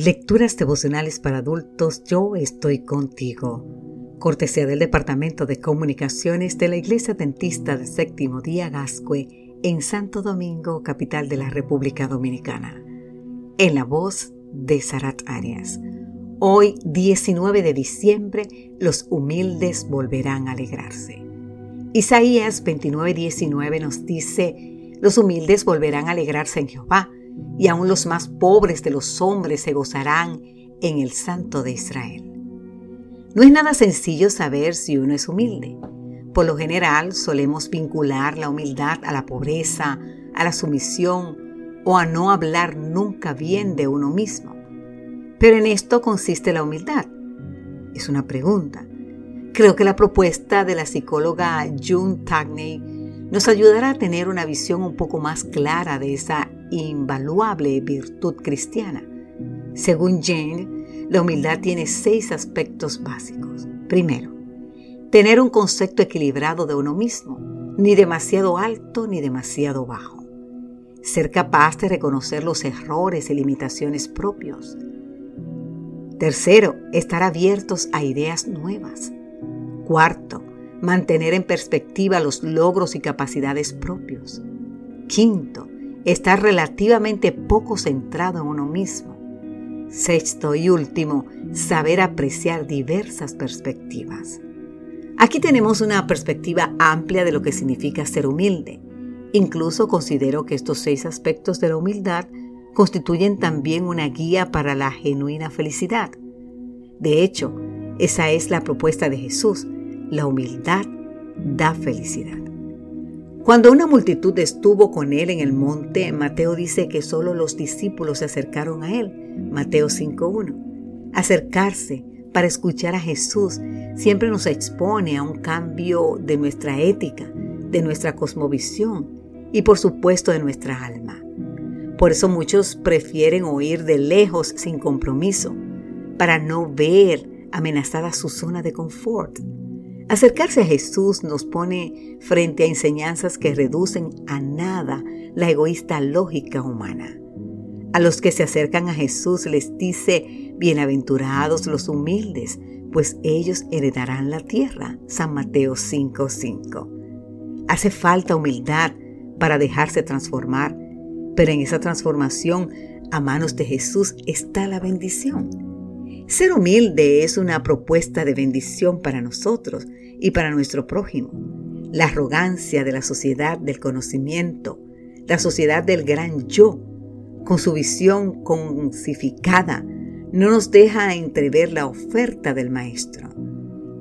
Lecturas devocionales para adultos, yo estoy contigo. Cortesía del Departamento de Comunicaciones de la Iglesia Dentista del Séptimo Día Gascue en Santo Domingo, capital de la República Dominicana. En la voz de Sarat Arias. Hoy, 19 de diciembre, los humildes volverán a alegrarse. Isaías 29:19 nos dice, los humildes volverán a alegrarse en Jehová y aún los más pobres de los hombres se gozarán en el Santo de Israel. No es nada sencillo saber si uno es humilde. Por lo general solemos vincular la humildad a la pobreza, a la sumisión o a no hablar nunca bien de uno mismo. Pero en esto consiste la humildad. Es una pregunta. Creo que la propuesta de la psicóloga June Tagney nos ayudará a tener una visión un poco más clara de esa invaluable virtud cristiana. Según Jane, la humildad tiene seis aspectos básicos. Primero, tener un concepto equilibrado de uno mismo, ni demasiado alto ni demasiado bajo. Ser capaz de reconocer los errores y limitaciones propios. Tercero, estar abiertos a ideas nuevas. Cuarto, mantener en perspectiva los logros y capacidades propios. Quinto, estar relativamente poco centrado en uno mismo. Sexto y último, saber apreciar diversas perspectivas. Aquí tenemos una perspectiva amplia de lo que significa ser humilde. Incluso considero que estos seis aspectos de la humildad constituyen también una guía para la genuina felicidad. De hecho, esa es la propuesta de Jesús. La humildad da felicidad. Cuando una multitud estuvo con él en el monte, Mateo dice que solo los discípulos se acercaron a él. Mateo 5.1. Acercarse para escuchar a Jesús siempre nos expone a un cambio de nuestra ética, de nuestra cosmovisión y por supuesto de nuestra alma. Por eso muchos prefieren oír de lejos sin compromiso, para no ver amenazada su zona de confort. Acercarse a Jesús nos pone frente a enseñanzas que reducen a nada la egoísta lógica humana. A los que se acercan a Jesús les dice, bienaventurados los humildes, pues ellos heredarán la tierra. San Mateo 5:5. Hace falta humildad para dejarse transformar, pero en esa transformación a manos de Jesús está la bendición. Ser humilde es una propuesta de bendición para nosotros y para nuestro prójimo. La arrogancia de la sociedad del conocimiento, la sociedad del gran yo, con su visión concificada, no nos deja entrever la oferta del Maestro.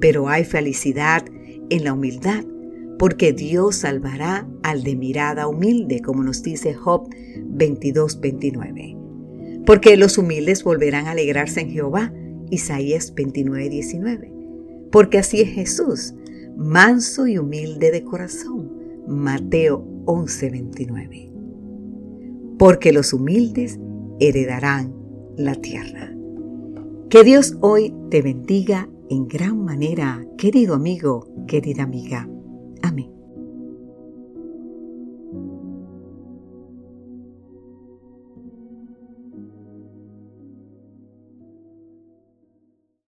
Pero hay felicidad en la humildad, porque Dios salvará al de mirada humilde, como nos dice Job 22-29 porque los humildes volverán a alegrarse en Jehová. Isaías 29, 19. Porque así es Jesús, manso y humilde de corazón. Mateo 11, 29. Porque los humildes heredarán la tierra. Que Dios hoy te bendiga en gran manera, querido amigo, querida amiga.